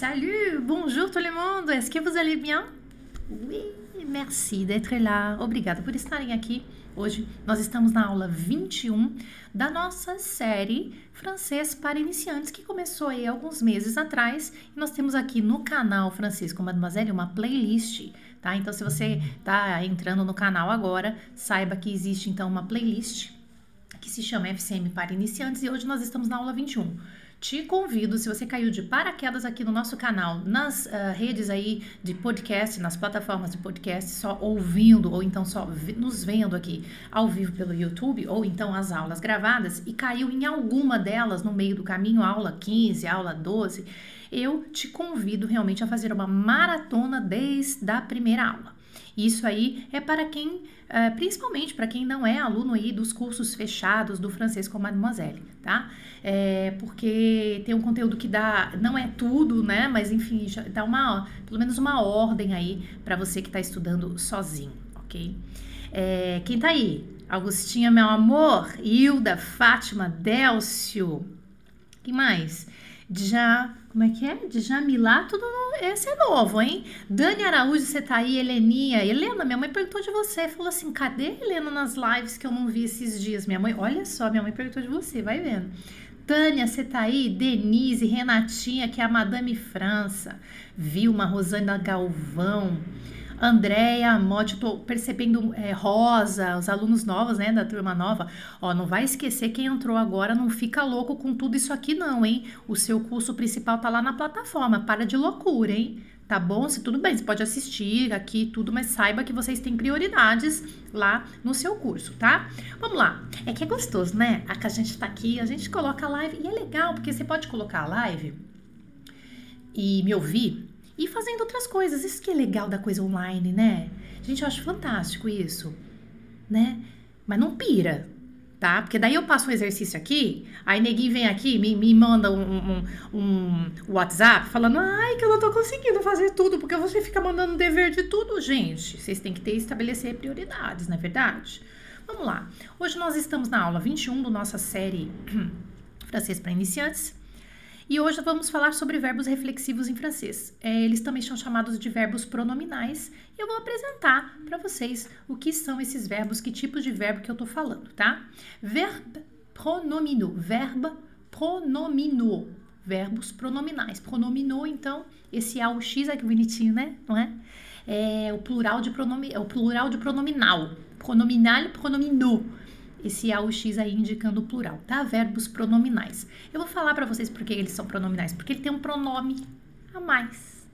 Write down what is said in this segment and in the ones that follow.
Salut, bonjour tout le monde. Est-ce que vous allez bien? Oui, merci d'être là. Obrigada por estarem aqui. Hoje nós estamos na aula 21 da nossa série Francês para Iniciantes, que começou aí alguns meses atrás. Nós temos aqui no canal Francês com Mademoiselle uma playlist, tá? Então, se você está entrando no canal agora, saiba que existe então uma playlist que se chama FCM para Iniciantes e hoje nós estamos na aula 21. Te convido, se você caiu de paraquedas aqui no nosso canal, nas uh, redes aí de podcast, nas plataformas de podcast, só ouvindo ou então só nos vendo aqui ao vivo pelo YouTube, ou então as aulas gravadas, e caiu em alguma delas no meio do caminho, aula 15, aula 12, eu te convido realmente a fazer uma maratona desde a primeira aula. Isso aí é para quem, uh, principalmente para quem não é aluno aí dos cursos fechados do francês com Mademoiselle, tá? É, porque tem um conteúdo que dá, não é tudo, né? Mas enfim, dá uma, pelo menos uma ordem aí para você que está estudando sozinho, ok? É, quem tá aí? Augustinha, meu amor, Hilda, Fátima, Délcio, quem mais? Já como é que é? Djamilá, tudo. Esse é novo, hein? Dani Araújo, você tá aí, Heleninha. Helena, minha mãe perguntou de você. Falou assim: cadê Helena nas lives que eu não vi esses dias? Minha mãe, olha só, minha mãe perguntou de você, vai vendo. Tânia, você tá aí? Denise, Renatinha, que é a Madame França. Vilma, Rosana Galvão. Andréia, Mote, tô percebendo é, Rosa, os alunos novos, né, da turma nova. Ó, não vai esquecer quem entrou agora, não fica louco com tudo isso aqui não, hein? O seu curso principal tá lá na plataforma, para de loucura, hein? Tá bom? Se tudo bem, você pode assistir aqui tudo, mas saiba que vocês têm prioridades lá no seu curso, tá? Vamos lá. É que é gostoso, né? A que a gente tá aqui, a gente coloca a live e é legal, porque você pode colocar a live e me ouvir e fazendo outras coisas. Isso que é legal da coisa online, né? Gente, eu acho fantástico isso, né? Mas não pira, tá? Porque daí eu passo um exercício aqui, aí neguinho vem aqui, me, me manda um, um, um, WhatsApp falando, ai, que eu não tô conseguindo fazer tudo, porque você fica mandando dever de tudo, gente. Vocês têm que ter estabelecer prioridades, não é verdade? Vamos lá. Hoje nós estamos na aula 21 da nossa série Francês para Iniciantes. E hoje vamos falar sobre verbos reflexivos em francês. É, eles também são chamados de verbos pronominais e eu vou apresentar para vocês o que são esses verbos, que tipos de verbo que eu estou falando, tá? Verbe pronomino, verbo pronomino, verbos pronominais. Pronominou, então, esse AUX é que bonitinho, né? Não é? É o plural de, pronomi, é o plural de pronominal. Pronominal, pronominou esse AUX aí indicando o plural, tá? Verbos pronominais. Eu vou falar para vocês por que eles são pronominais, porque ele tem um pronome a mais.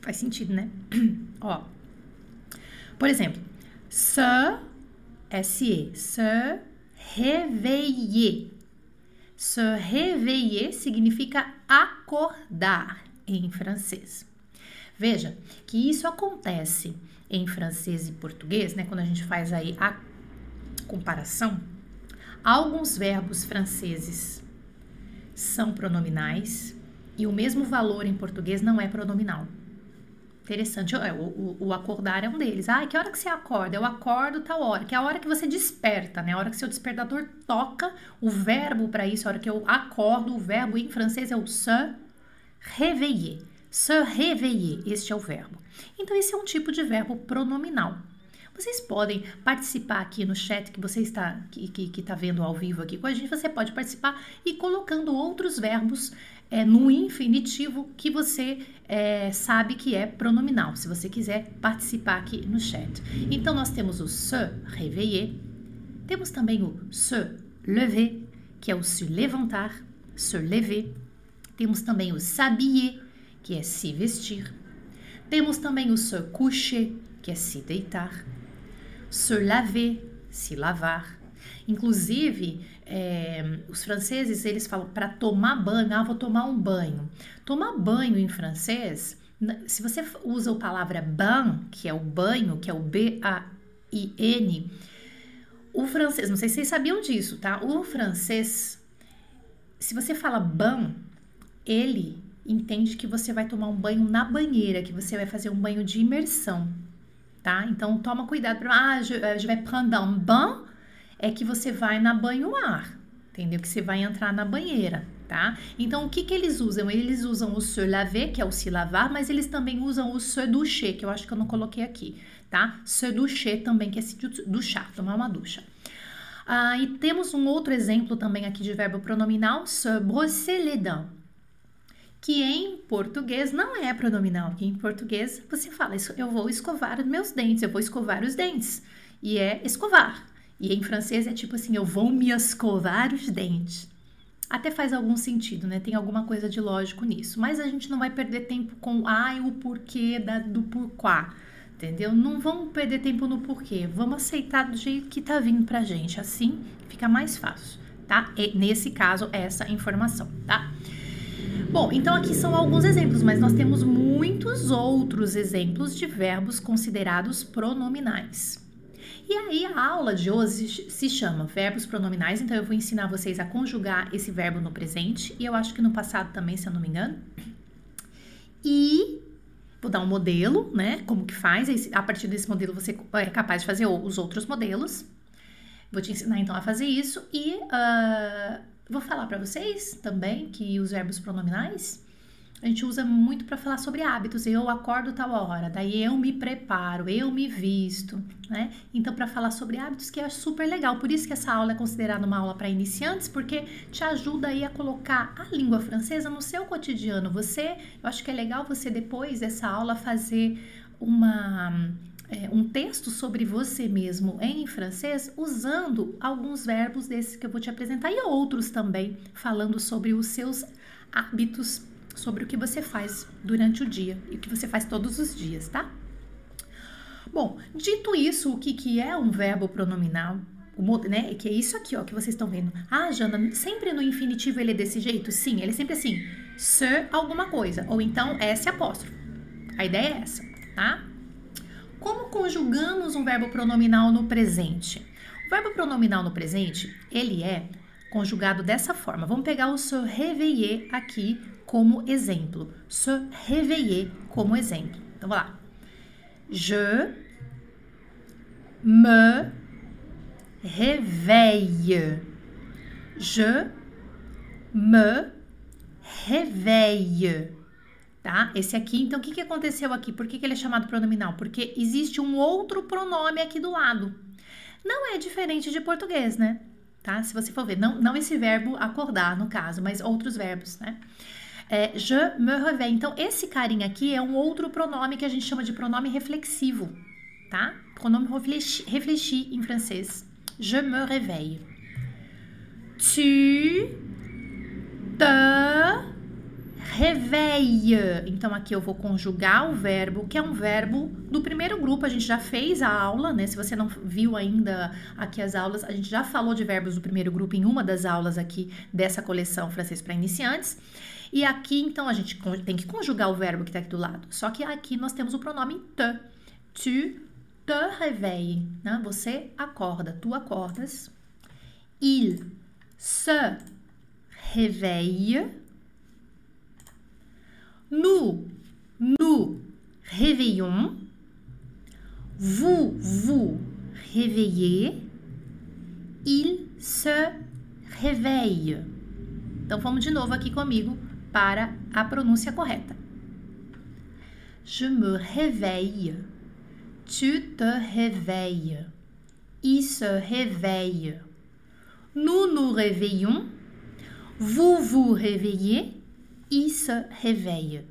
Faz sentido, né? Ó. Por exemplo, se, se, se réveiller. Se réveiller significa acordar em francês. Veja que isso acontece em francês e português, né? Quando a gente faz aí a comparação, alguns verbos franceses são pronominais e o mesmo valor em português não é pronominal. Interessante, o, o, o, acordar é um deles. Ah, que hora que você acorda? Eu acordo tal hora, que é a hora que você desperta, né? A hora que seu despertador toca, o verbo para isso, a hora que eu acordo, o verbo em francês é o se réveiller. Se réveiller, este é o verbo. Então, esse é um tipo de verbo pronominal. Vocês podem participar aqui no chat que você está que, que, que tá vendo ao vivo aqui com a gente. Você pode participar e colocando outros verbos é, no infinitivo que você é, sabe que é pronominal, se você quiser participar aqui no chat. Então, nós temos o se réveiller, temos também o se lever, que é o se levantar, se lever. Temos também o s'habiller, que é se vestir. Temos também o se coucher, que é se deitar se laver, se lavar. Inclusive, é, os franceses eles falam para tomar banho, ah, vou tomar um banho. Tomar banho em francês, se você usa a palavra bain, que é o banho, que é o B-A-I-N, o francês, não sei se vocês sabiam disso, tá? O francês, se você fala ban, ele entende que você vai tomar um banho na banheira, que você vai fazer um banho de imersão tá? Então toma cuidado para ah, je, euh, je vais prendre un bain é que você vai na banho-mar, entendeu? Que você vai entrar na banheira, tá? Então, o que que eles usam? Eles usam o se laver, que é o se lavar, mas eles também usam o se doucher, que eu acho que eu não coloquei aqui, tá? Se doucher também, que é se duchar, tomar uma ducha. Ah, e temos um outro exemplo também aqui de verbo pronominal, se brosser les dents, que em português não é pronominal, que em português você fala, eu vou escovar os meus dentes, eu vou escovar os dentes, e é escovar. E em francês é tipo assim, eu vou me escovar os dentes. Até faz algum sentido, né? Tem alguma coisa de lógico nisso. Mas a gente não vai perder tempo com ai, o porquê da, do porquá, entendeu? Não vamos perder tempo no porquê. Vamos aceitar do jeito que tá vindo pra gente. Assim fica mais fácil, tá? E, nesse caso, essa informação, tá? Bom, então aqui são alguns exemplos, mas nós temos muitos outros exemplos de verbos considerados pronominais. E aí a aula de hoje se chama verbos pronominais, então eu vou ensinar vocês a conjugar esse verbo no presente e eu acho que no passado também, se eu não me engano. E vou dar um modelo, né? Como que faz? A partir desse modelo você é capaz de fazer os outros modelos. Vou te ensinar então a fazer isso e uh, vou falar para vocês também que os verbos pronominais a gente usa muito para falar sobre hábitos. Eu acordo tal hora, daí eu me preparo, eu me visto, né? Então, para falar sobre hábitos, que é super legal. Por isso que essa aula é considerada uma aula para iniciantes, porque te ajuda aí a colocar a língua francesa no seu cotidiano. Você, eu acho que é legal você depois dessa aula fazer uma é, um texto sobre você mesmo em francês usando alguns verbos desses que eu vou te apresentar e outros também falando sobre os seus hábitos sobre o que você faz durante o dia e o que você faz todos os dias, tá? Bom, dito isso, o que, que é um verbo pronominal? O, né, que é isso aqui, ó, que vocês estão vendo. Ah, Jana, sempre no infinitivo ele é desse jeito? Sim, ele é sempre assim, se alguma coisa, ou então S apóstrofo. A ideia é essa, tá? Como conjugamos um verbo pronominal no presente? O verbo pronominal no presente, ele é conjugado dessa forma. Vamos pegar o se réveiller aqui como exemplo. Se réveiller como exemplo. Então, vamos lá. Je me réveille. Je me réveille. Tá? Esse aqui, então, o que, que aconteceu aqui? Por que, que ele é chamado pronominal? Porque existe um outro pronome aqui do lado. Não é diferente de português, né? Tá? Se você for ver, não, não esse verbo acordar, no caso, mas outros verbos, né? É, je me réveille. Então, esse carinha aqui é um outro pronome que a gente chama de pronome reflexivo, tá? Pronome réfléchi, em francês. Je me réveille. Tu te réveille. Então, aqui eu vou conjugar o verbo, que é um verbo do primeiro grupo. A gente já fez a aula, né? Se você não viu ainda aqui as aulas, a gente já falou de verbos do primeiro grupo em uma das aulas aqui dessa coleção Francês para Iniciantes. E aqui, então, a gente tem que conjugar o verbo que está aqui do lado. Só que aqui nós temos o pronome te. Tu te réveille. Né? Você acorda, tu acordas. Il se réveille. Nous nous réveillons. Vous vous réveillez. Il se réveille. Então vamos de novo aqui comigo para a pronúncia correta. Je me réveille. Tu te réveilles. Il se réveille. Nous nous réveillons. Vous vous réveillez. Il se réveille.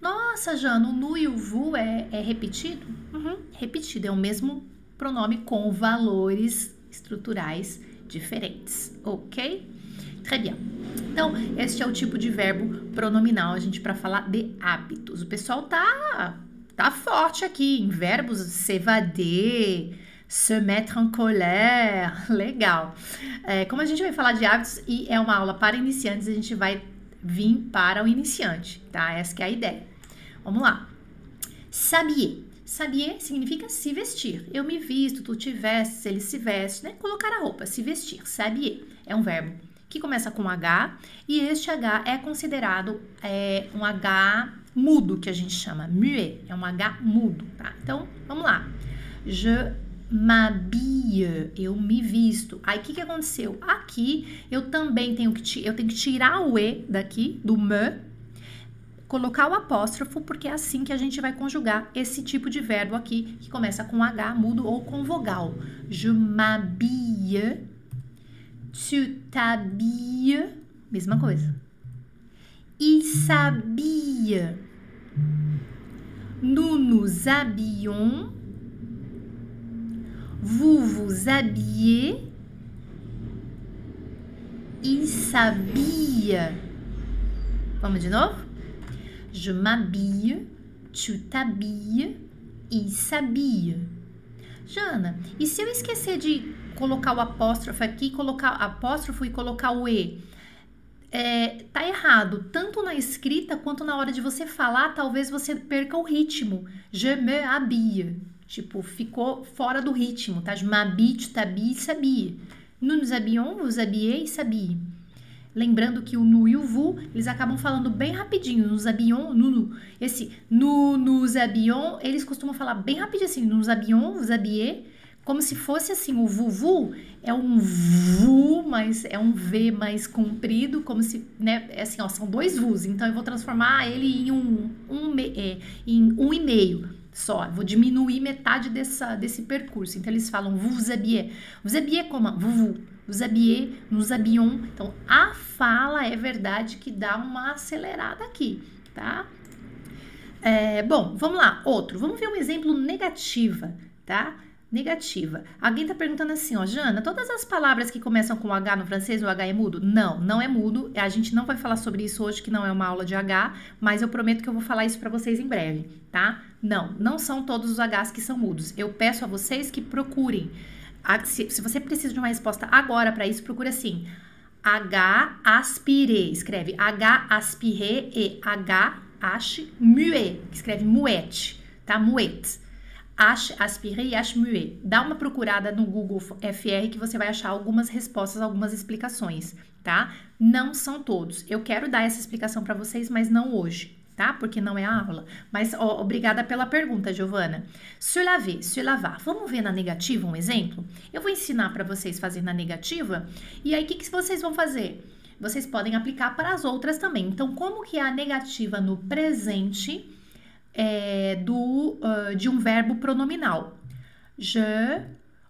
Nossa, Jana, o nu e o vu é, é repetido? Uhum, repetido, é o mesmo pronome com valores estruturais diferentes, ok? Très bien. Então, este é o tipo de verbo pronominal, a gente, para falar de hábitos. O pessoal tá, tá forte aqui em verbos s'évader, se mettre en colère. Legal. É, como a gente vai falar de hábitos e é uma aula para iniciantes, a gente vai vir para o iniciante, tá? Essa é a ideia. Vamos lá. S'habiller. S'habiller significa se vestir. Eu me visto, tu te vestes, ele se veste, né? Colocar a roupa, se vestir. S'habiller é um verbo que começa com H, e este H é considerado é, um H mudo, que a gente chama muet, é um H mudo, tá? Então, vamos lá. Je m'habille, eu me visto. Aí o que, que aconteceu? Aqui eu também tenho que eu tenho que tirar o e daqui do me, colocar o apóstrofo, porque é assim que a gente vai conjugar esse tipo de verbo aqui que começa com h mudo ou com vogal. Je m'habille, tu t'habilles, mesma coisa. Il s'habille. Nous nous habillons vous vous habillez, il s'habille. Vamos de novo? Je m'habille, tu t'habilles, il s'habille. Jana, e se eu esquecer de colocar o apóstrofo aqui, colocar apóstrofo e colocar o E? É, tá errado, tanto na escrita quanto na hora de você falar, talvez você perca o ritmo. Je me habille. Tipo, ficou fora do ritmo, tá? T'habille, s'habille. Nous nous habillons, vous habillez, s'habille. Lembrando que o nu e o vu, eles acabam falando bem rapidinho. Nos habillons, nu, Esse nu, nous habillons, eles costumam falar bem rapidinho assim. Nous habillons, vous habillez. Como se fosse assim, o vuvu é um vu, mas é um V mais comprido, como se, né, é assim, ó, são dois vus. Então eu vou transformar ele em um, um, é, em um e meio só. Vou diminuir metade dessa, desse percurso. Então, eles falam vous habillez. Vous habillez como? Vous, vous. Vous habillez, nous habillons. Então, a fala é verdade que dá uma acelerada aqui, tá? É, bom, vamos lá. Outro. Vamos ver um exemplo negativa, tá? Negativa. Alguém está perguntando assim, ó, Jana, todas as palavras que começam com H no francês, o H é mudo? Não, não é mudo. A gente não vai falar sobre isso hoje, que não é uma aula de H, mas eu prometo que eu vou falar isso para vocês em breve, tá? Não, não são todos os Hs que são mudos. Eu peço a vocês que procurem. Se, você precisa de uma resposta agora para isso, procure assim. H aspiré, escreve H aspiré e H ache muet, escreve muete, tá? Muet. Aspiré e ache muet. Dá uma procurada no Google FR que você vai achar algumas respostas, algumas explicações, tá? Não são todos. Eu quero dar essa explicação para vocês, mas não hoje, tá? Porque não é a aula. Mas ó, obrigada pela pergunta, Giovana. Se laver, se lavar. Vamos ver na negativa um exemplo? Eu vou ensinar para vocês fazer na negativa e aí o que, que vocês vão fazer? Vocês podem aplicar para as outras também. Então, como que é a negativa no presente é, do, uh, de um verbo pronominal? Je,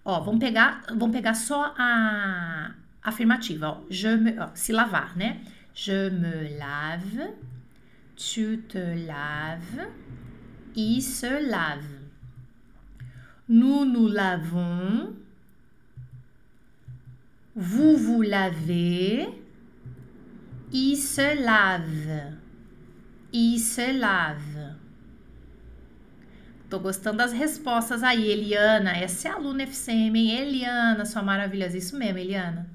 ó, vamos pegar, vamos pegar só a afirmativa, ó. Je me, ó, se lavar, né? Je me lave tu te laves, il se lave. Nous nous lavons, vous vous lavez, il se lave, il se lave. Tô gostando das respostas aí, Eliana. Essa é a aluna FCM, hein? Eliana, sua maravilhosa. Isso mesmo, Eliana.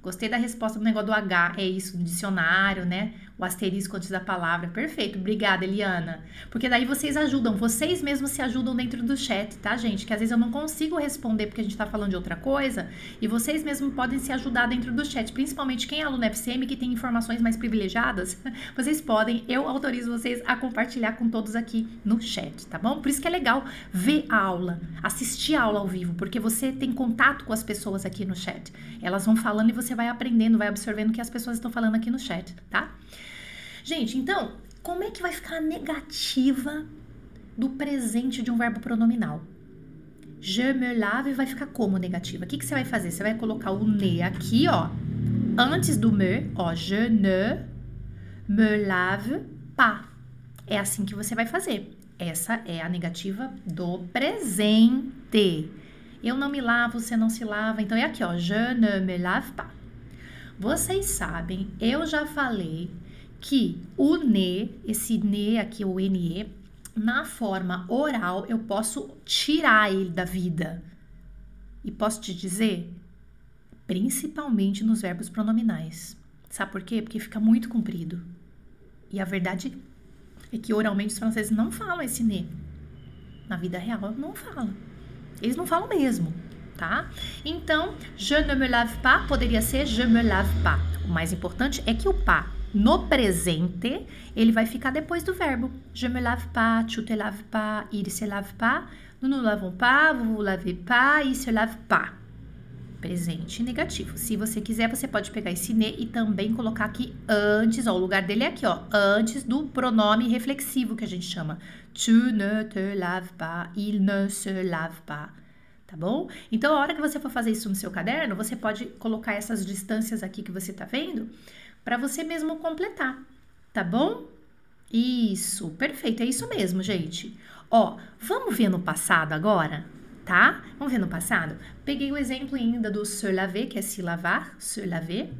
Gostei da resposta do negócio do H. É isso, no dicionário, né? O asterisco antes da palavra. Perfeito, obrigada, Eliana. Porque daí vocês ajudam, vocês mesmos se ajudam dentro do chat, tá, gente? Que às vezes eu não consigo responder porque a gente tá falando de outra coisa e vocês mesmos podem se ajudar dentro do chat, principalmente quem é aluno FCM que tem informações mais privilegiadas, vocês podem, eu autorizo vocês a compartilhar com todos aqui no chat, tá bom? Por isso que é legal ver a aula, assistir a aula ao vivo, porque você tem contato com as pessoas aqui no chat. Elas vão falando e você vai aprendendo, vai absorvendo o que as pessoas estão falando aqui no chat, tá? Gente, então, como é que vai ficar a negativa do presente de um verbo pronominal? Je me lave vai ficar como negativa? O que, que você vai fazer? Você vai colocar o ne aqui, ó, antes do me, ó, je ne me lave pas. É assim que você vai fazer. Essa é a negativa do presente. Eu não me lavo, você não se lava. Então é aqui, ó, je ne me lave pas. Vocês sabem, eu já falei que o ne, esse ne aqui, o ne, na forma oral, eu posso tirar ele da vida. E posso te dizer, principalmente nos verbos pronominais. Sabe por quê? Porque fica muito comprido. E a verdade é que oralmente os franceses não falam esse ne. Na vida real, não falam. Eles não falam mesmo, tá? Então, je ne me lave pas poderia ser je me lave pas. O mais importante é que o pas no presente, ele vai ficar depois do verbo. Je me lave pas, tu te laves pas, il se lave pas, nous nous lavons pas, vous vous lavez pas, il se lave pas. Presente negativo. Se você quiser, você pode pegar esse ne e também colocar aqui antes, ó, o lugar dele é aqui, ó, antes do pronome reflexivo que a gente chama. Tu ne te laves pas, il ne se lave pas tá bom? Então, a hora que você for fazer isso no seu caderno, você pode colocar essas distâncias aqui que você tá vendo para você mesmo completar, tá bom? Isso, perfeito, é isso mesmo, gente. Ó, vamos ver no passado agora, tá? Vamos ver no passado? Peguei o exemplo ainda do se laver, que é se lavar, se laver,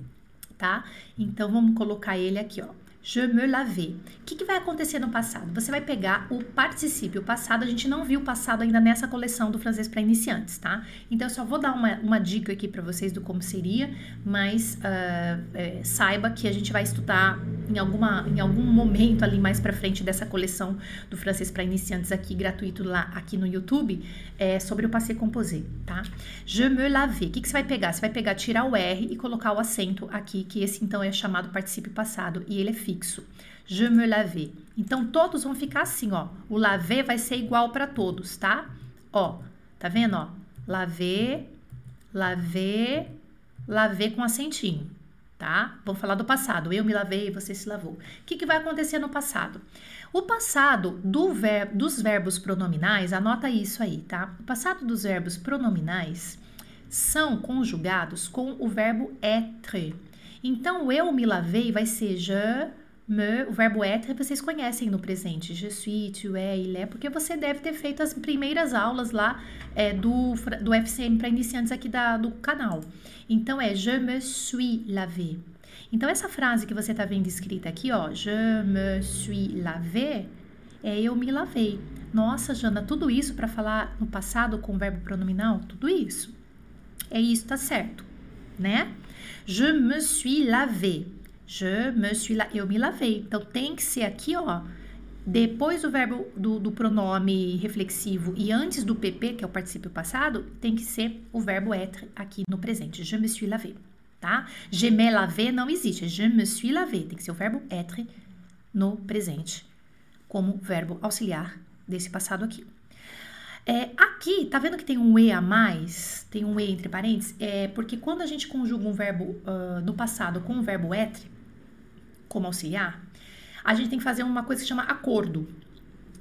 tá? Então, vamos colocar ele aqui, ó. Je me lavei. O que, que, vai acontecer no passado? Você vai pegar o particípio passado. A gente não viu o passado ainda nessa coleção do francês para iniciantes, tá? Então, eu só vou dar uma, uma dica aqui para vocês do como seria, mas uh, é, saiba que a gente vai estudar em, alguma, em algum momento ali mais para frente dessa coleção do francês para iniciantes aqui, gratuito lá aqui no YouTube, é, sobre o passé composé, tá? Je me lavei. O que, que você vai pegar? Você vai pegar, tirar o R e colocar o acento aqui, que esse então é chamado particípio passado e ele é fixo. Je me lavei. Então todos vão ficar assim, ó. O laver vai ser igual para todos, tá? Ó, tá vendo, ó? Laver, laver, laver com acentinho, tá? Vamos falar do passado. Eu me lavei, você se lavou. O que, que vai acontecer no passado? O passado do ver, dos verbos pronominais, anota isso aí, tá? O passado dos verbos pronominais são conjugados com o verbo être. Então, eu me lavei vai ser je me, o verbo être vocês conhecem no presente. Je suis, tu es, il est, porque você deve ter feito as primeiras aulas lá é, do, do FCM para iniciantes aqui da, do canal. Então, é je me suis lavé. Então, essa frase que você está vendo escrita aqui, ó, je me suis lavé, é eu me lavei. Nossa, Jana, tudo isso para falar no passado com o verbo pronominal? Tudo isso. É isso, tá certo, né? Je me suis lavé. Je me suis la... Eu me lavei. Então, tem que ser aqui, ó. Depois do verbo do, do, pronome reflexivo e antes do PP, que é o particípio passado, tem que ser o verbo être aqui no presente. Je me suis lavé, tá? Je me lavé não existe. Je me suis lavé. Tem que ser o verbo être no presente, como verbo auxiliar desse passado aqui. É, aqui, tá vendo que tem um E a mais? Tem um E entre parênteses? É porque quando a gente conjuga um verbo uh, no passado com o verbo être, como auxiliar, a gente tem que fazer uma coisa que chama acordo.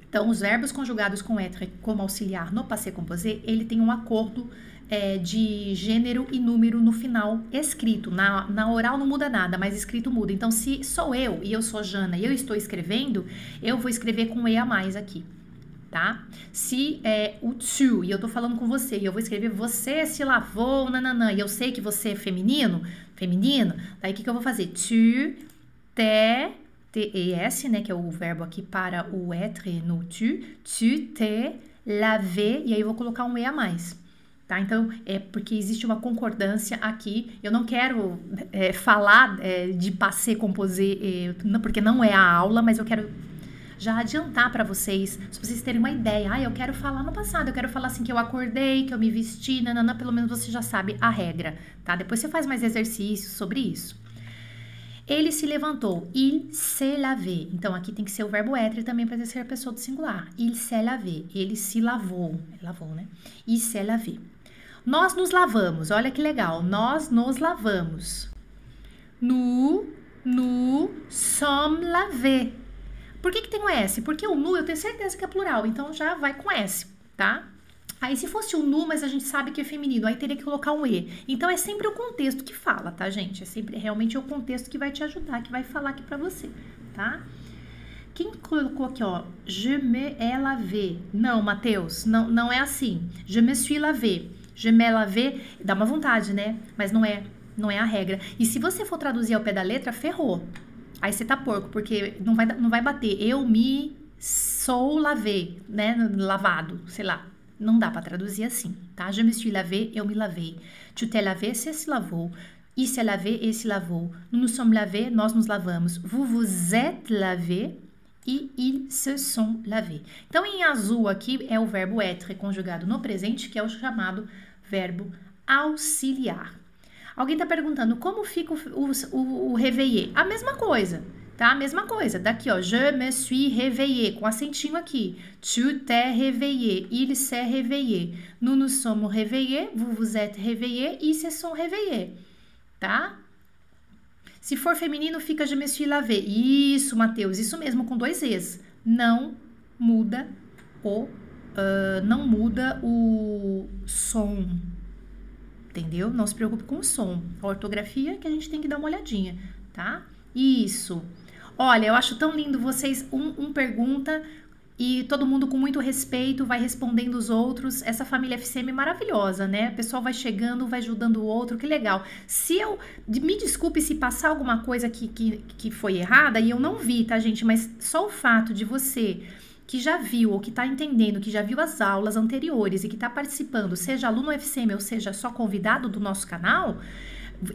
Então, os verbos conjugados com être como auxiliar no passé composé, ele tem um acordo é, de gênero e número no final escrito. Na, na oral não muda nada, mas escrito muda. Então, se sou eu e eu sou Jana e eu estou escrevendo, eu vou escrever com E a mais aqui tá? Se é o tu, e eu tô falando com você, e eu vou escrever você se lavou, nananã, e eu sei que você é feminino, feminino, daí o que, que eu vou fazer? Tu, te, T-E-S, né, que é o verbo aqui para o être no tu, tu, te, laver, e aí eu vou colocar um E a mais. Tá? Então, é porque existe uma concordância aqui. Eu não quero é, falar é, de passé composé, é, porque não é a aula, mas eu quero já adiantar para vocês, se vocês terem uma ideia, ah, eu quero falar no passado, eu quero falar assim que eu acordei, que eu me vesti, nanana, pelo menos você já sabe a regra, tá? Depois você faz mais exercícios sobre isso. Ele se levantou, il se lavé. Então aqui tem que ser o verbo être também para ser a pessoa do singular. Il se lavé, ele se lavou, lavou, né? Il se lavé. Nós nos lavamos, olha que legal, nós nos lavamos. Nous, nous sommes lavés. Por que, que tem o S? Porque o nu eu tenho certeza que é plural, então já vai com S, tá? Aí se fosse o nu, mas a gente sabe que é feminino, aí teria que colocar um E. Então é sempre o contexto que fala, tá, gente? É sempre realmente o contexto que vai te ajudar, que vai falar aqui pra você, tá? Quem colocou aqui, ó, je me ai? Não, Matheus, não, não é assim. Je me suis lavé. Je me lavé, dá uma vontade, né? Mas não é, não é a regra. E se você for traduzir ao pé da letra, ferrou. Aí você tá porco, porque não vai, não vai bater. Eu me sou lavei, né? Lavado, sei lá. Não dá para traduzir assim, tá? Je me suis lavé, eu me lavei. Tu te lavé, você se lavou. Il se lavé, ele se lavou. Nous nous sommes lavés, nós nos lavamos. Vous vous êtes lavé e ils se sont lavés. Então, em azul aqui é o verbo être conjugado no presente, que é o chamado verbo auxiliar. Alguém tá perguntando como fica o, o, o, o réveillé? A mesma coisa, tá? Mesma coisa. Daqui, ó. Je me suis réveillé, com acentinho aqui. Tu t'es réveillé. Il s'est réveillé. Nous nous sommes réveillés. Vous vous êtes réveillés. Ils se sont réveillés. Tá? Se for feminino, fica je me suis lavé. Isso, Matheus. Isso mesmo, com dois E's. Não muda o... Uh, não muda o som, entendeu? Não se preocupe com o som. A ortografia que a gente tem que dar uma olhadinha, tá? Isso. Olha, eu acho tão lindo vocês. Um, um pergunta e todo mundo com muito respeito vai respondendo os outros. Essa família FCM é maravilhosa, né? O pessoal vai chegando, vai ajudando o outro, que legal. Se eu. Me desculpe se passar alguma coisa que, que, que foi errada e eu não vi, tá, gente? Mas só o fato de você que já viu ou que está entendendo, que já viu as aulas anteriores e que está participando, seja aluno FCM ou seja só convidado do nosso canal,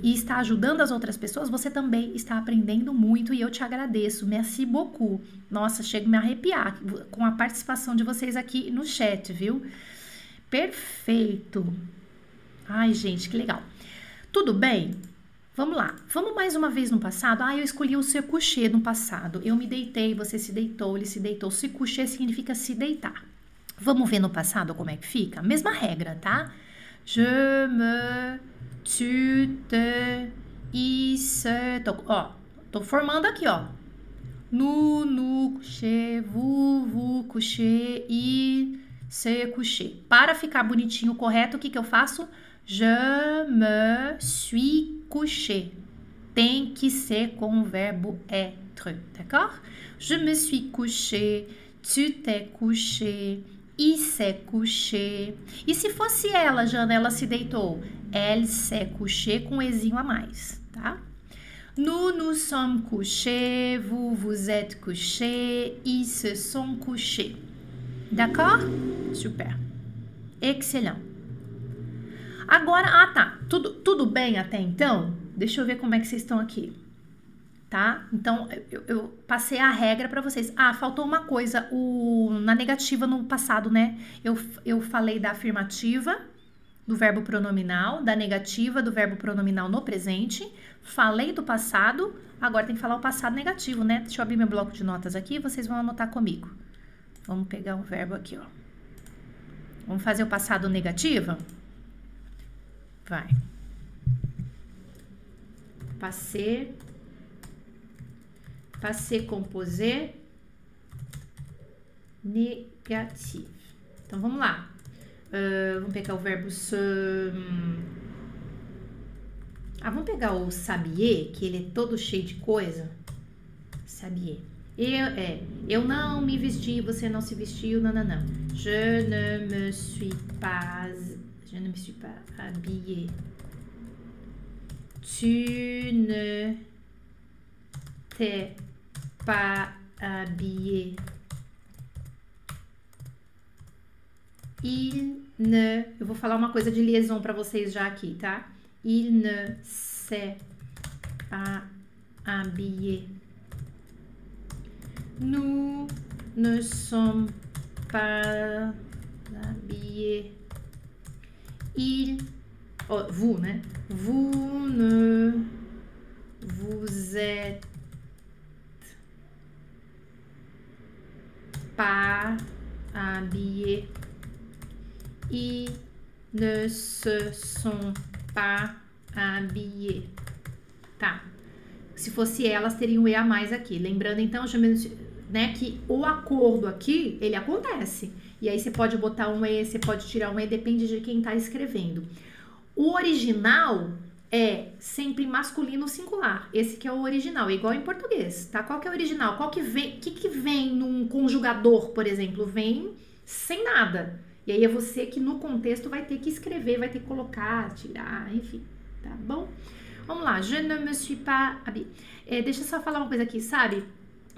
e está ajudando as outras pessoas, você também está aprendendo muito e eu te agradeço. Merci beaucoup. Nossa, chego a me arrepiar com a participação de vocês aqui no chat, viu? Perfeito. Ai, gente, que legal. Tudo bem? Vamos lá, vamos mais uma vez no passado. Ah, eu escolhi o se coucher no passado. Eu me deitei, você se deitou, ele se deitou. Se coucher significa se deitar. Vamos ver no passado como é que fica? Mesma regra, tá? Je me, tu, te, il, se. Tô, ó, tô formando aqui, ó. Nu, nu, coucher, vous, vous, coucher, il, se coucher. Para ficar bonitinho, correto, o que que eu faço? Je me suis couché. Tem que ser com o verbo être, d'accord? Je me suis couché, tu t'es couché, s'est couché. E se fosse ela, Jana, ela se deitou? Elle s'est couché com ezinho a mais, tá? Nous nous sommes couchés, vous vous êtes couchés, ils se sont couchés. D'accord? Super. Excellent. Agora, ah tá, tudo, tudo bem até então? Deixa eu ver como é que vocês estão aqui. Tá? Então, eu, eu passei a regra para vocês. Ah, faltou uma coisa, o, na negativa no passado, né? Eu, eu falei da afirmativa, do verbo pronominal, da negativa, do verbo pronominal no presente. Falei do passado, agora tem que falar o passado negativo, né? Deixa eu abrir meu bloco de notas aqui, vocês vão anotar comigo. Vamos pegar o verbo aqui, ó. Vamos fazer o passado negativo? Vai. Passé. Passé composé. Negativo. Então, vamos lá. Uh, vamos pegar o verbo se... Ah, vamos pegar o sabier, que ele é todo cheio de coisa. Sabier. Eu, é, eu não me vesti, você não se vestiu, não, não, não. Je ne me suis pas Je ne me suis pas habillée. Tu ne t'es habillé. Il ne. Eu vou falar uma coisa de liaison para vocês já aqui, tá? Il ne s'est pas habillé. Nous ne sommes pas habillés. il, oh, vous, né? Vous ne vous êtes pas habillés. Ils ne se sont pas habillés. Tá. Se fosse elas, teriam um E a mais aqui. Lembrando, então, né, que o acordo aqui, ele acontece. E aí você pode botar um E, você pode tirar um E, depende de quem está escrevendo. O original é sempre masculino singular. Esse que é o original, igual em português, tá? Qual que é o original? Qual que vem, que que vem num conjugador, por exemplo? Vem sem nada. E aí é você que no contexto vai ter que escrever, vai ter que colocar, tirar, enfim, tá bom? Vamos lá, je ne me suis pas habillée. É, deixa eu só falar uma coisa aqui, sabe?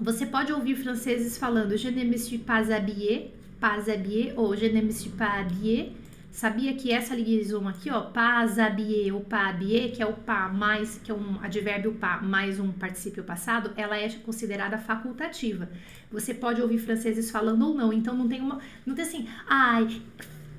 Você pode ouvir franceses falando je ne me suis pas habillée, pas habillé ou je ne me suis pas habillé. Sabia que essa liaison aqui, ó, pas habillé ou pas habillé, que é o pas mais, que é um advérbio pas mais um particípio passado, ela é considerada facultativa. Você pode ouvir franceses falando ou não, então não tem uma, não tem assim, ai,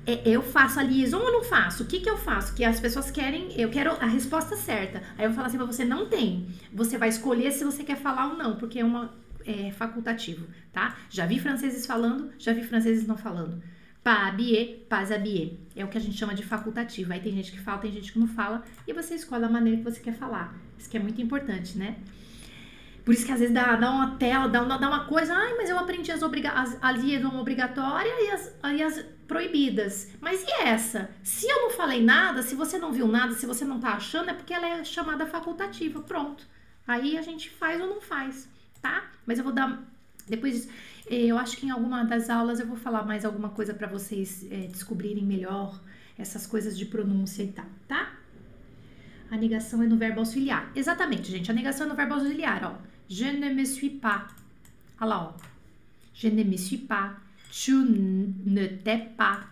é, eu faço a liaison ou não faço? O que, que eu faço? Que as pessoas querem, eu quero a resposta certa. Aí eu falar assim pra você, não tem. Você vai escolher se você quer falar ou não, porque é uma é, facultativo, tá? Já vi franceses falando, já vi franceses não falando. Pas habillé, pas habillé. É o que a gente chama de facultativo. Aí tem gente que fala, tem gente que não fala, e você escolhe a maneira que você quer falar. Isso que é muito importante, né? Por isso que às vezes dá, dá uma tela, dá uma, dá uma coisa, ai, mas eu aprendi as, obriga as a liaison obrigatória e as, e as proibidas. Mas e essa? Se eu não falei nada, se você não viu nada, se você não tá achando, é porque ela é chamada facultativa. Pronto. Aí a gente faz ou não faz, tá? Mas eu vou dar. Depois disso, eu acho que em alguma das aulas eu vou falar mais alguma coisa para vocês é, descobrirem melhor essas coisas de pronúncia e tal, tá? A negação é no verbo auxiliar. Exatamente, gente. A negação é no verbo auxiliar, ó. Je ne me suis pas. Olha lá, ó. Je ne me suis pas. Tu ne t'es pas.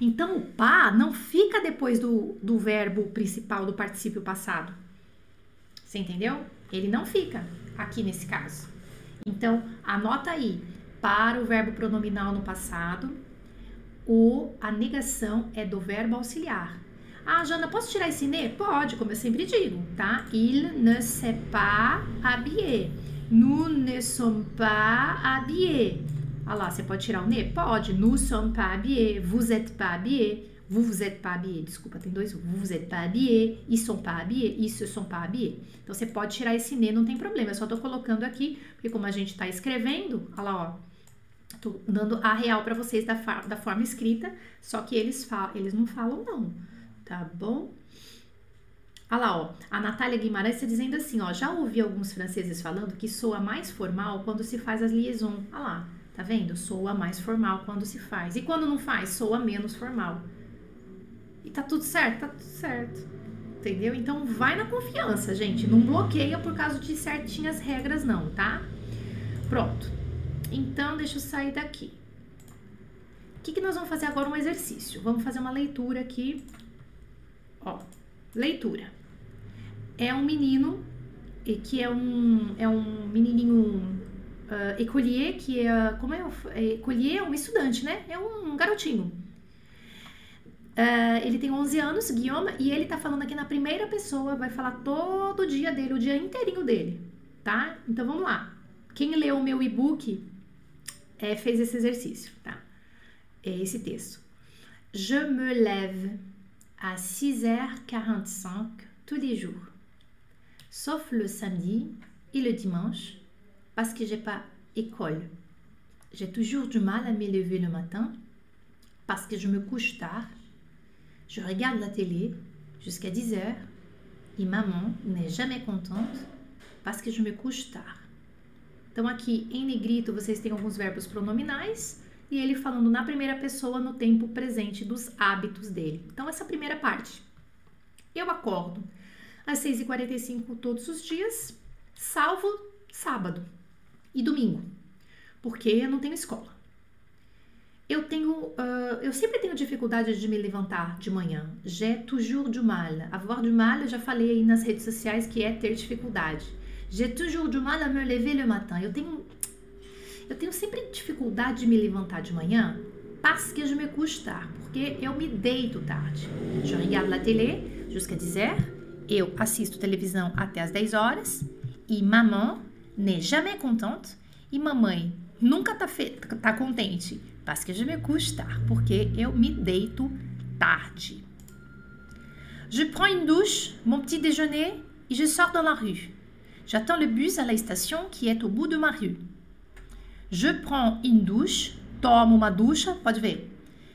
Então, o pas não fica depois do, do verbo principal do particípio passado. Você entendeu? Ele não fica aqui nesse caso. Então, anota aí. Para o verbo pronominal no passado, o, a negação é do verbo auxiliar. Ah, Jana, posso tirar esse ne? Pode, como eu sempre digo, tá? Il ne s'est pas habillé. Nous ne sommes pas habillés. Ah lá, você pode tirar o ne? Pode. Nous sommes pas habillés. Vous êtes pas habillés. Vous êtes pas habillés. Desculpa, tem dois. Vous êtes pas habillés. Ils sont pas habillés. Ils sont pas habillés. Então, você pode tirar esse ne, não tem problema. Eu só tô colocando aqui, porque como a gente tá escrevendo, olha lá, ó. Tô dando a real para vocês da, da forma escrita, só que eles, falam, eles não falam não tá bom? Olha lá, ó, a Natália Guimarães está dizendo assim, ó, já ouvi alguns franceses falando que soa mais formal quando se faz as liaisons. Olha lá, tá vendo? Soa mais formal quando se faz. E quando não faz, soa menos formal. E tá tudo certo? Tá tudo certo. Entendeu? Então vai na confiança, gente. Não bloqueia por causa de certinhas regras, não, tá? Pronto. Então, deixa eu sair daqui. O que, que nós vamos fazer agora? Um exercício. Vamos fazer uma leitura aqui Ó, leitura. É um menino que é um, é um menininho uh, écolier, que é, como é, écolier é um estudante, né? É um garotinho. Uh, ele tem 11 anos, Guillaume, e ele tá falando aqui na primeira pessoa, vai falar todo o dia dele, o dia inteirinho dele, tá? Então vamos lá. Quem leu o meu e-book é, fez esse exercício, tá? É esse texto. Je me lève à 6h45 tous les jours, sauf le samedi et le dimanche parce que j'ai pas école. J'ai toujours du mal à me lever le matin parce que je me couche tard. Je regarde la télé jusqu'à 10 h e maman n'est jamais contente parce que je me couche tard. Então aqui em negrito vocês têm alguns verbos pronominais e ele falando na primeira pessoa no tempo presente dos hábitos dele. Então, essa primeira parte. Eu acordo às 6h45 todos os dias, salvo sábado e domingo, porque eu não tenho escola. Eu tenho, uh, eu sempre tenho dificuldade de me levantar de manhã. J'ai toujours du mal. Avoir du mal, eu já falei aí nas redes sociais que é ter dificuldade. J'ai toujours du mal à me lever le matin. Eu tenho eu tenho sempre dificuldade de me levantar de manhã parce que je me couche tard, porque eu me deito tarde. Je regarde la télé jusqu'à 10 heures, eu assisto televisão até as 10 horas e maman n'est jamais contente e mamãe nunca tá, tá contente parce que je me couche tard, porque eu me deito tarde. Je prends une douche, mon petit déjeuner et je sors dans la rue. J'attends le bus à la station qui est au bout de ma rue. Je prends une douche, tomo uma ducha, pode ver.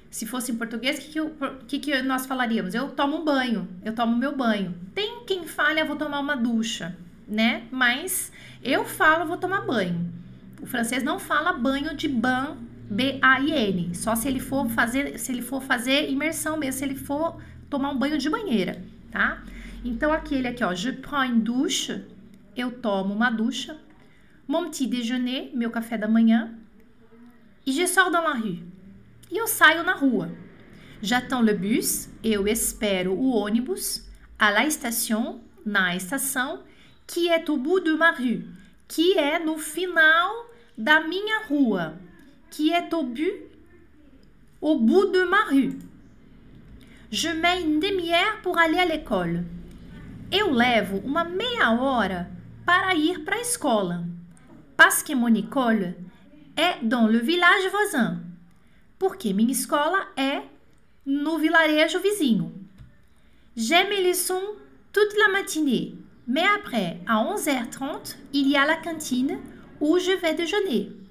Se fosse em português, o que, que, que, nós falaríamos? Eu tomo um banho, eu tomo meu banho. Tem quem fale, eu vou tomar uma ducha, né? Mas eu falo, vou tomar banho. O francês não fala banho de ban, B-A-I-N, só se ele for fazer, se ele for fazer imersão mesmo, se ele for tomar um banho de banheira, tá? Então aquele aqui, ó, je prends une douche, eu tomo uma ducha. mon petit déjeuner, meu café da manhã, e je sors dans la rue. E eu saio na rua. J'attends le bus, eu espero o ônibus, à la station, na estação, que é au bout de ma rue, que é no final da minha rua, que é au bout, au bout de ma rue. Je mets une demi-heure pour aller à l'école. Eu levo uma meia hora para ir para a escola. Parce que mon école est dans le village voisin. Porque minha escola é no vilarejo vizinho. J'aime les leçons toute la matinée. Mais après, à 11h30, il y a la cantine où je vais déjeuner.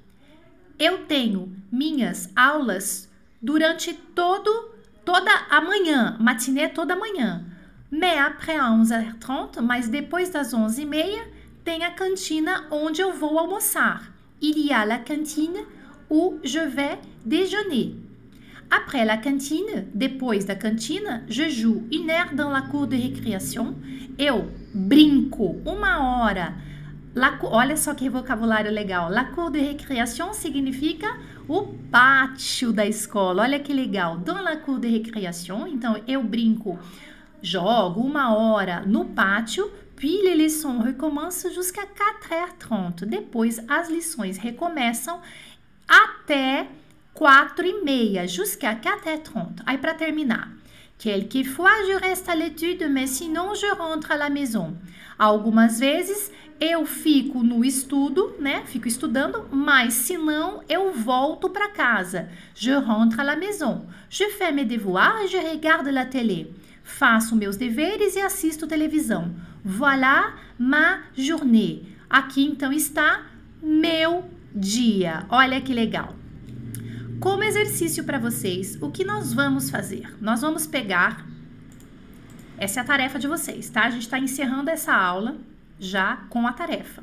Eu tenho minhas aulas durante todo toda a manhã, matinê toda a manhã. Mais après à 11h30, mas depois das 11h30, tem a cantina onde eu vou almoçar. Il y a la cantine où je vais déjeuner. Après la cantine, depois da cantina, je joue une heure dans la cour de récréation. Eu brinco uma hora. Olha só que vocabulário legal. La cour de récréation significa o pátio da escola. Olha que legal. Dans la cour de récréation, então eu brinco, jogo uma hora no pátio. Puis les leçons recommencent jusqu'à 4h30. Depois as lições recomeçam até 4 e meia, jusqu'à 4h30. Aí para terminar. Quelquefois je reste à l'étude, mais sinon je rentre à la maison. Algumas vezes eu fico no estudo, né? Fico estudando, mas se não, eu volto para casa. Je rentre à la maison. Je fais mes devoirs et je regarde la télé. Faço meus deveres e assisto televisão. Voilà ma journée. Aqui então está meu dia. Olha que legal. Como exercício para vocês, o que nós vamos fazer? Nós vamos pegar. Essa é a tarefa de vocês, tá? A gente está encerrando essa aula já com a tarefa.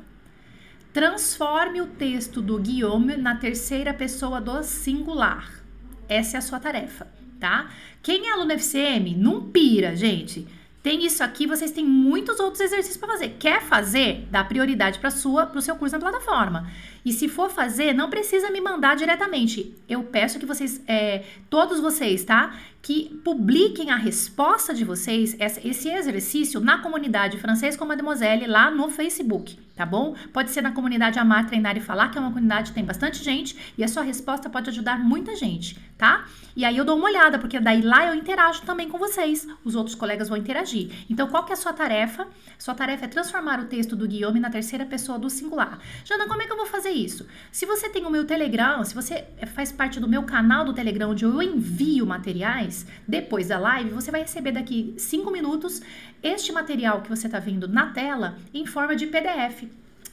Transforme o texto do Guillaume na terceira pessoa do singular. Essa é a sua tarefa, tá? Quem é aluno FCM, não pira, gente. Tem isso aqui, vocês têm muitos outros exercícios para fazer. Quer fazer? Dá prioridade para sua, para o seu curso na plataforma. E se for fazer, não precisa me mandar diretamente. Eu peço que vocês, é, todos vocês, tá? Que publiquem a resposta de vocês, esse exercício, na comunidade Francês com Mademoiselle lá no Facebook, tá bom? Pode ser na comunidade Amar, Treinar e Falar, que é uma comunidade que tem bastante gente e a sua resposta pode ajudar muita gente, tá? E aí eu dou uma olhada, porque daí lá eu interajo também com vocês, os outros colegas vão interagir. Então, qual que é a sua tarefa? Sua tarefa é transformar o texto do Guillaume na terceira pessoa do singular. Jana, como é que eu vou fazer isso. Se você tem o meu Telegram, se você faz parte do meu canal do Telegram, onde eu envio materiais, depois da live, você vai receber daqui 5 minutos este material que você está vendo na tela em forma de PDF.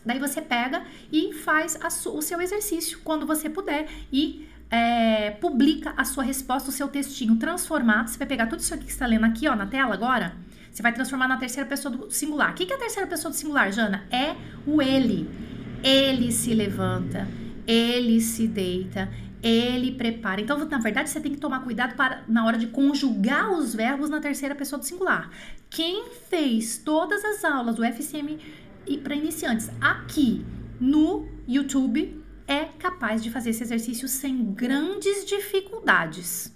Daí você pega e faz o seu exercício quando você puder e é, publica a sua resposta, o seu textinho transformado. Você vai pegar tudo isso aqui que está lendo aqui ó, na tela agora. Você vai transformar na terceira pessoa do singular. O que é a terceira pessoa do singular, Jana? É o ele. Ele se levanta, ele se deita, ele prepara. Então, na verdade, você tem que tomar cuidado para na hora de conjugar os verbos na terceira pessoa do singular. Quem fez todas as aulas do FCM para iniciantes aqui no YouTube é capaz de fazer esse exercício sem grandes dificuldades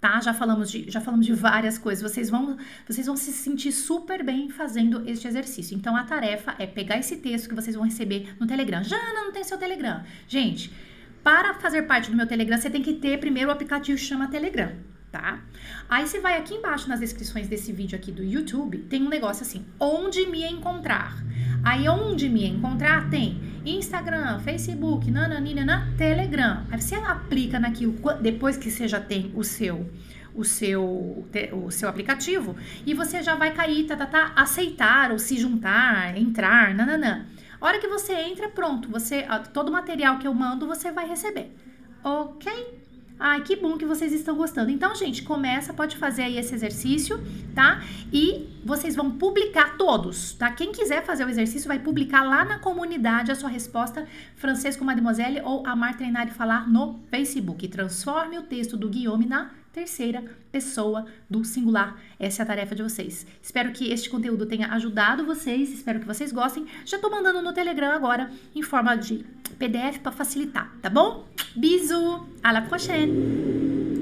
tá? Já falamos de, já falamos de várias coisas. Vocês vão, vocês vão se sentir super bem fazendo este exercício. Então a tarefa é pegar esse texto que vocês vão receber no Telegram. Jana, não tem seu Telegram. Gente, para fazer parte do meu Telegram, você tem que ter primeiro o aplicativo que chama Telegram, tá? Aí você vai aqui embaixo nas descrições desse vídeo aqui do YouTube, tem um negócio assim, onde me encontrar. Aí onde me encontrar tem Instagram, Facebook, nananina, Telegram. Aí você aplica naquilo depois que você já tem o seu o seu o seu aplicativo e você já vai cair, tá, tá, tá, aceitar ou se juntar, entrar, nananã. A hora que você entra, pronto, você todo o material que eu mando você vai receber. OK? Ai, que bom que vocês estão gostando. Então, gente, começa, pode fazer aí esse exercício, tá? E vocês vão publicar todos, tá? Quem quiser fazer o exercício vai publicar lá na comunidade a sua resposta francês com Mademoiselle ou Amar Treinar e Falar no Facebook. Transforme o texto do Guillaume na terceira pessoa do singular. Essa é a tarefa de vocês. Espero que este conteúdo tenha ajudado vocês, espero que vocês gostem. Já tô mandando no Telegram agora em forma de PDF para facilitar, tá bom? Bisous, à la prochaine!